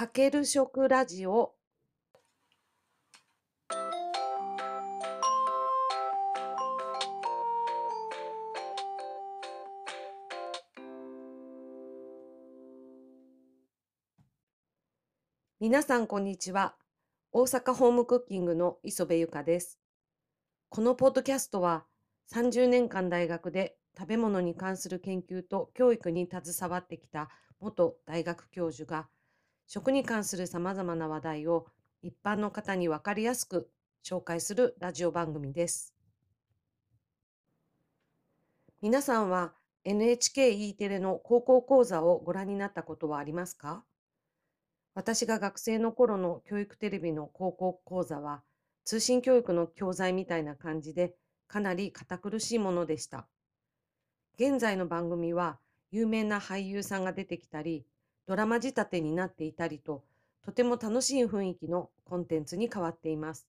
かける食ラジオ。皆さんこんにちは。大阪ホームクッキングの磯部ゆかです。このポッドキャストは30年間大学で食べ物に関する研究と教育に携わってきた元大学教授が食に関するさまざまな話題を一般の方に分かりやすく紹介するラジオ番組です。皆さんは NHKE テレの高校講座をご覧になったことはありますか？私が学生の頃の教育テレビの高校講座は通信教育の教材みたいな感じでかなり堅苦しいものでした。現在の番組は有名な俳優さんが出てきたり、ドラマ仕立てになっていたりと、とても楽しい雰囲気のコンテンツに変わっています。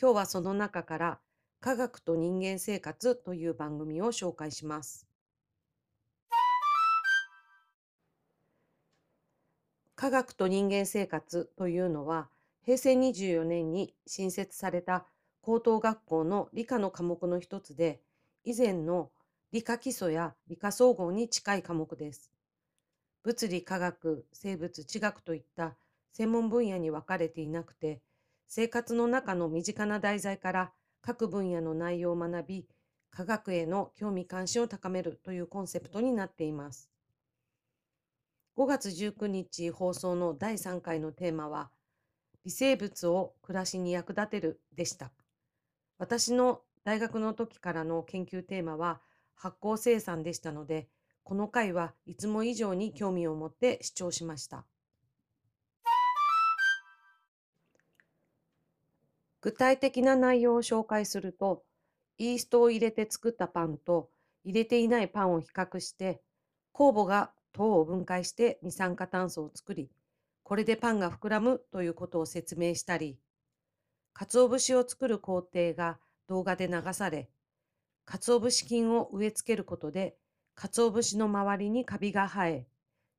今日はその中から科学と人間生活という番組を紹介します。科学と人間生活というのは平成24年に新設された高等学校の理科の科目の一つで以前の理科基礎や理科総合に近い科目です。物理、科学、生物、地学といった専門分野に分かれていなくて、生活の中の身近な題材から各分野の内容を学び、科学への興味関心を高めるというコンセプトになっています。5月19日放送の第3回のテーマは、微生物を暮らしに役立てるでした。私の大学の時からの研究テーマは、発酵生産でしたので、この回はいつも以上に興味を持って視聴しました。具体的な内容を紹介すると、イーストを入れて作ったパンと入れていないパンを比較して、酵母が糖を分解して二酸化炭素を作り、これでパンが膨らむということを説明したり、鰹節を作る工程が動画で流され、鰹節菌を植え付けることで、鰹節の周りにカビが生え、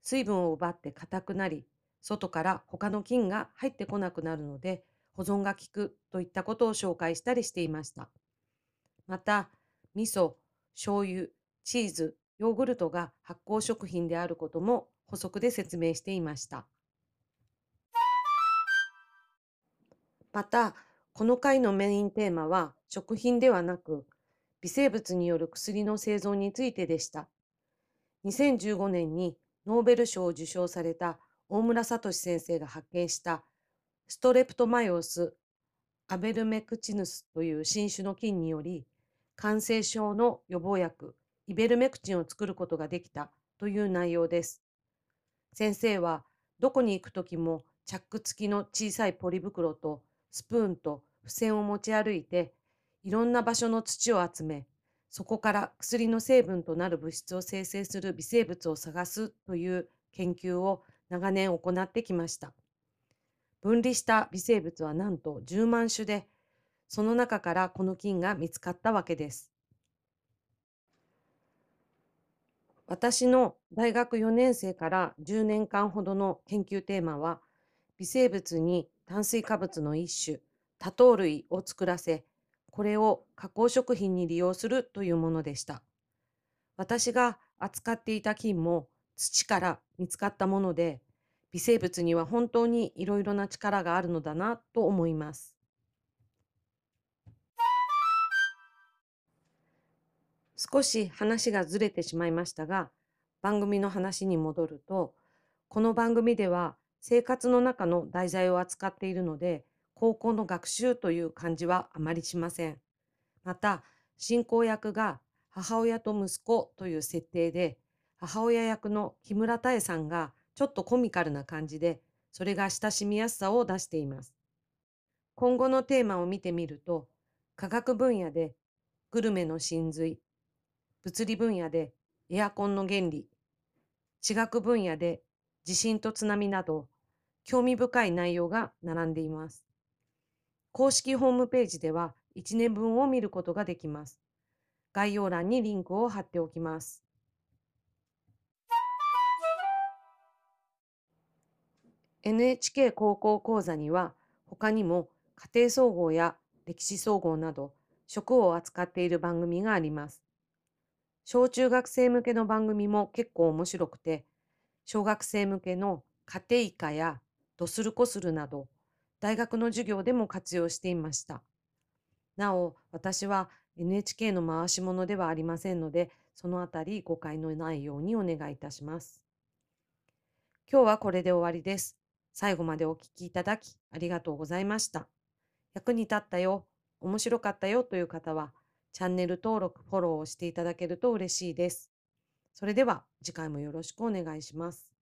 水分を奪って硬くなり、外から他の菌が入ってこなくなるので、保存が効くといったことを紹介したりしていました。また、味噌、醤油、チーズ、ヨーグルトが発酵食品であることも補足で説明していました。また、この回のメインテーマは食品ではなく微生物による薬の製造についてでした。2015年にノーベル賞を受賞された大村聡先生が発見したストレプトマイオス・アベルメクチヌスという新種の菌により感染症の予防薬イベルメクチンを作ることができたという内容です。先生はどこに行く時もチャック付きの小さいポリ袋とスプーンと付箋を持ち歩いていろんな場所の土を集め、そこから薬の成分となる物質を生成する微生物を探すという研究を長年行ってきました。分離した微生物はなんと10万種で、その中からこの菌が見つかったわけです。私の大学4年生から10年間ほどの研究テーマは、微生物に炭水化物の一種、多糖類を作らせ、これを加工食品に利用するというものでした。私が扱っていた菌も土から見つかったもので、微生物には本当にいろいろな力があるのだなと思います。少し話がずれてしまいましたが、番組の話に戻ると、この番組では生活の中の題材を扱っているので、高校の学習という感じはあまりしません。また、進行役が母親と息子という設定で、母親役の木村多江さんがちょっとコミカルな感じで、それが親しみやすさを出しています。今後のテーマを見てみると、科学分野でグルメの真髄、物理分野でエアコンの原理、地学分野で地震と津波など、興味深い内容が並んでいます。公式ホームページでは1年分を見ることができます。概要欄にリンクを貼っておきます。NHK 高校講座には他にも家庭総合や歴史総合など食を扱っている番組があります。小中学生向けの番組も結構面白くて、小学生向けの家庭科やドスルコスルなど大学の授業でも活用していました。なお、私は NHK の回し物ではありませんので、そのあたり誤解のないようにお願いいたします。今日はこれで終わりです。最後までお聞きいただきありがとうございました。役に立ったよ、面白かったよという方は、チャンネル登録、フォローをしていただけると嬉しいです。それでは次回もよろしくお願いします。